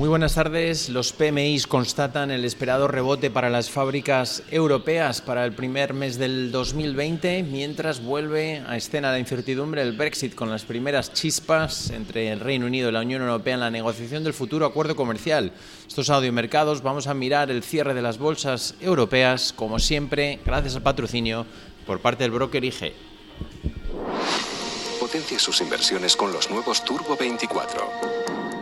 Muy buenas tardes. Los PMIs constatan el esperado rebote para las fábricas europeas para el primer mes del 2020, mientras vuelve a escena la incertidumbre del Brexit con las primeras chispas entre el Reino Unido y la Unión Europea en la negociación del futuro acuerdo comercial. Estos audiomercados vamos a mirar el cierre de las bolsas europeas, como siempre, gracias al patrocinio por parte del broker IG. Potencia sus inversiones con los nuevos Turbo 24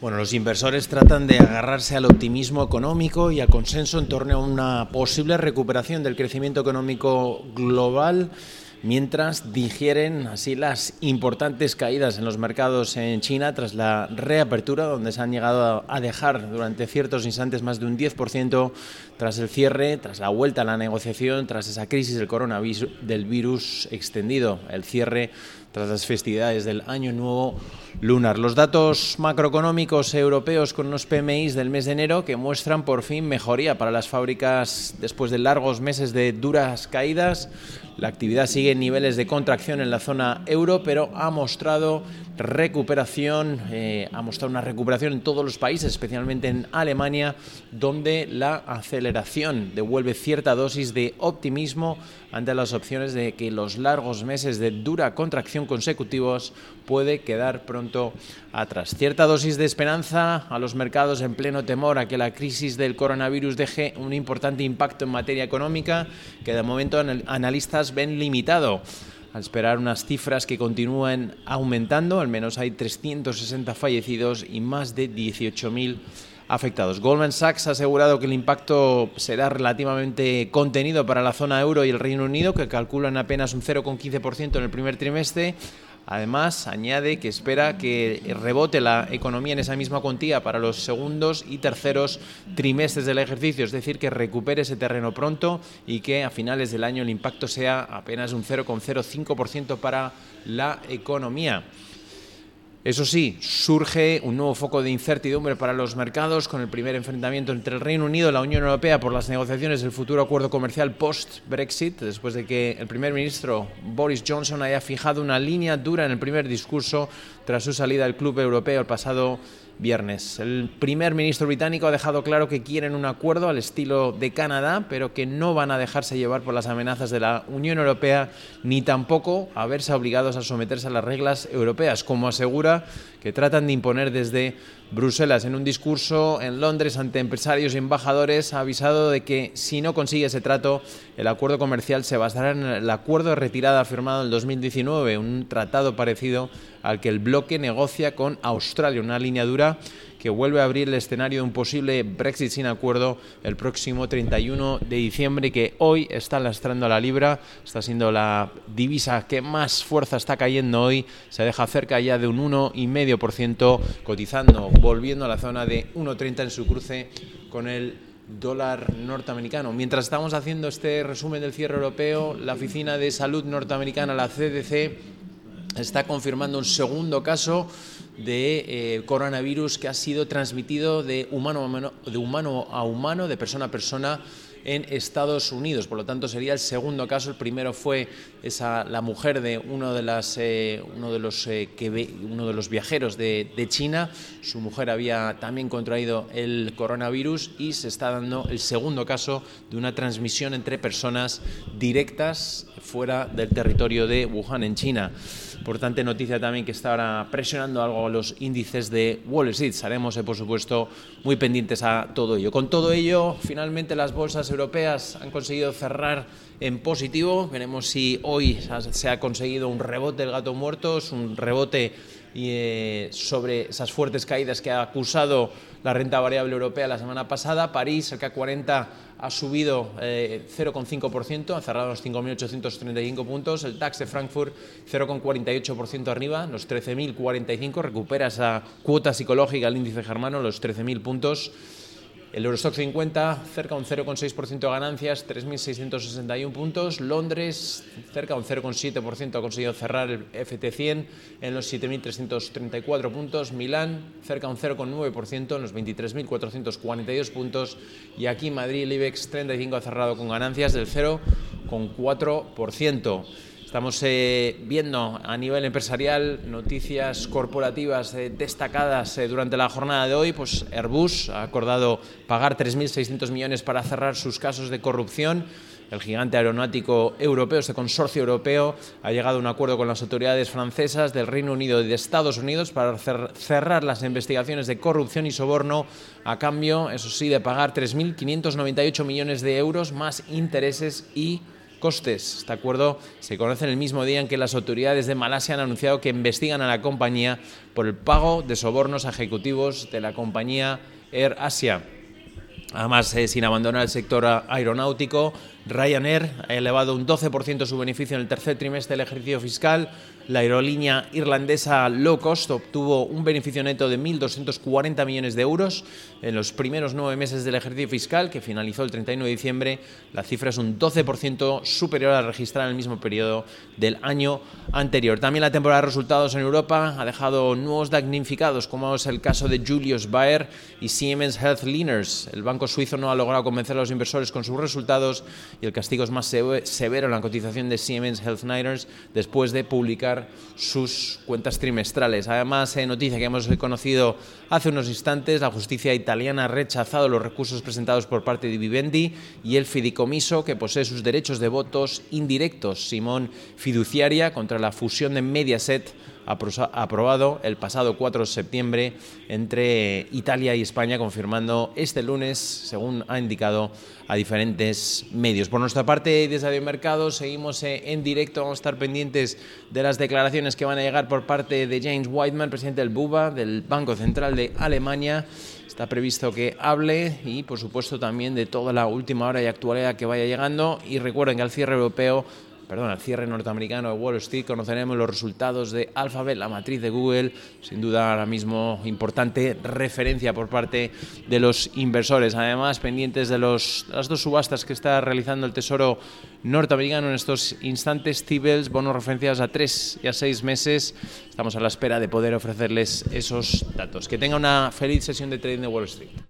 Bueno, los inversores tratan de agarrarse al optimismo económico y al consenso en torno a una posible recuperación del crecimiento económico global mientras digieren así las importantes caídas en los mercados en China tras la reapertura, donde se han llegado a dejar durante ciertos instantes más de un 10% tras el cierre, tras la vuelta a la negociación, tras esa crisis del coronavirus del virus extendido, el cierre tras las festividades del Año Nuevo lunar. Los datos macroeconómicos europeos con unos PMIs del mes de enero que muestran por fin mejoría para las fábricas después de largos meses de duras caídas. La actividad sigue niveles de contracción en la zona euro, pero ha mostrado recuperación, eh, ha mostrado una recuperación en todos los países, especialmente en Alemania, donde la aceleración devuelve cierta dosis de optimismo ante las opciones de que los largos meses de dura contracción consecutivos puede quedar pronto atrás. Cierta dosis de esperanza a los mercados en pleno temor a que la crisis del coronavirus deje un importante impacto en materia económica que de momento analistas ven limitado al esperar unas cifras que continúan aumentando, al menos hay 360 fallecidos y más de 18.000 afectados. Goldman Sachs ha asegurado que el impacto será relativamente contenido para la zona euro y el Reino Unido, que calculan apenas un 0,15% en el primer trimestre. Además, añade que espera que rebote la economía en esa misma cuantía para los segundos y terceros trimestres del ejercicio, es decir, que recupere ese terreno pronto y que a finales del año el impacto sea apenas un 0,05% para la economía. Eso sí, surge un nuevo foco de incertidumbre para los mercados con el primer enfrentamiento entre el Reino Unido y la Unión Europea por las negociaciones del futuro acuerdo comercial post-Brexit, después de que el primer ministro Boris Johnson haya fijado una línea dura en el primer discurso tras su salida del Club Europeo el pasado viernes. El primer ministro británico ha dejado claro que quieren un acuerdo al estilo de Canadá, pero que no van a dejarse llevar por las amenazas de la Unión Europea, ni tampoco a verse obligados a someterse a las reglas europeas, como asegura que tratan de imponer desde Bruselas. En un discurso en Londres ante empresarios y embajadores ha avisado de que si no consigue ese trato, el acuerdo comercial se basará en el acuerdo de retirada firmado en el 2019, un tratado parecido al que el bloque negocia con Australia, una línea dura que vuelve a abrir el escenario de un posible Brexit sin acuerdo el próximo 31 de diciembre, que hoy está lastrando a la libra, está siendo la divisa que más fuerza está cayendo hoy, se deja cerca ya de un 1,5% cotizando, volviendo a la zona de 1,30 en su cruce con el dólar norteamericano. Mientras estamos haciendo este resumen del cierre europeo, la Oficina de Salud norteamericana, la CDC, está confirmando un segundo caso de eh, coronavirus que ha sido transmitido de humano, a humano, de persona a persona en Estados Unidos. Por lo tanto, sería el segundo caso. El primero fue esa, la mujer de uno de, las, eh, uno de, los, eh, que uno de los viajeros de, China. Su mujer había también contraído el coronavirus y se está dando el segundo caso de una transmisión entre personas directas fuera del territorio de Wuhan, en China. Importante noticia también que está ahora presionando algo los índices de Wall Street. Estaremos, eh, por supuesto, muy pendientes a todo ello. Con todo ello, finalmente las bolsas europeas han conseguido cerrar en positivo. Veremos si hoy se ha conseguido un rebote del gato muerto, un rebote eh, sobre esas fuertes caídas que ha acusado la renta variable europea la semana pasada. París, el CAC 40 ha subido 0,5%, eh, ha cerrado los 5.835 puntos. El DAX de Frankfurt 0,48% arriba, los 13.045, recupera esa cuota psicológica el índice germano, los 13.000 puntos. El Eurostock 50 cerca un 0,6% de ganancias, 3.661 puntos. Londres cerca un 0,7% ha conseguido cerrar el FT100 en los 7.334 puntos. Milán cerca un 0,9% en los 23.442 puntos. Y aquí Madrid el IBEX 35 ha cerrado con ganancias del 0,4%. Estamos eh, viendo a nivel empresarial noticias corporativas eh, destacadas eh, durante la jornada de hoy. Pues Airbus ha acordado pagar 3.600 millones para cerrar sus casos de corrupción. El gigante aeronáutico europeo, este consorcio europeo, ha llegado a un acuerdo con las autoridades francesas del Reino Unido y de Estados Unidos para cerrar las investigaciones de corrupción y soborno a cambio, eso sí, de pagar 3.598 millones de euros más intereses y costes. Este acuerdo se conoce en el mismo día en que las autoridades de Malasia han anunciado que investigan a la compañía por el pago de sobornos a ejecutivos de la compañía Air Asia. Además, eh, sin abandonar el sector aeronáutico, Ryanair ha elevado un 12% su beneficio en el tercer trimestre del ejercicio fiscal. La aerolínea irlandesa low cost obtuvo un beneficio neto de 1.240 millones de euros en los primeros nueve meses del ejercicio fiscal, que finalizó el 31 de diciembre. La cifra es un 12% superior a la registrada en el mismo periodo del año anterior. También la temporada de resultados en Europa ha dejado nuevos damnificados, como es el caso de Julius Baer y Siemens Healthineers. El banco suizo no ha logrado convencer a los inversores con sus resultados y el castigo es más severo en la cotización de Siemens Healthineers después de publicar sus cuentas trimestrales. Además, en noticia que hemos conocido hace unos instantes, la justicia italiana ha rechazado los recursos presentados por parte de Vivendi y el fideicomiso que posee sus derechos de votos indirectos, Simón Fiduciaria, contra la fusión de Mediaset aprobado el pasado 4 de septiembre entre Italia y España, confirmando este lunes, según ha indicado a diferentes medios. Por nuestra parte, desde Radio Mercado seguimos eh, en directo, vamos a estar pendientes de las declaraciones que van a llegar por parte de James Whiteman, presidente del BUBA, del Banco Central de Alemania. Está previsto que hable y, por supuesto, también de toda la última hora y actualidad que vaya llegando. Y recuerden que al cierre europeo perdón, al cierre norteamericano de Wall Street, conoceremos los resultados de Alphabet, la matriz de Google, sin duda ahora mismo importante referencia por parte de los inversores. Además, pendientes de, los, las dos subastas que está realizando el Tesoro norteamericano en estos instantes, T-Bills, bonos referenciados a tres y a seis meses. Estamos a la espera de poder ofrecerles esos datos. Que tenga una feliz sesión de trading de Wall Street.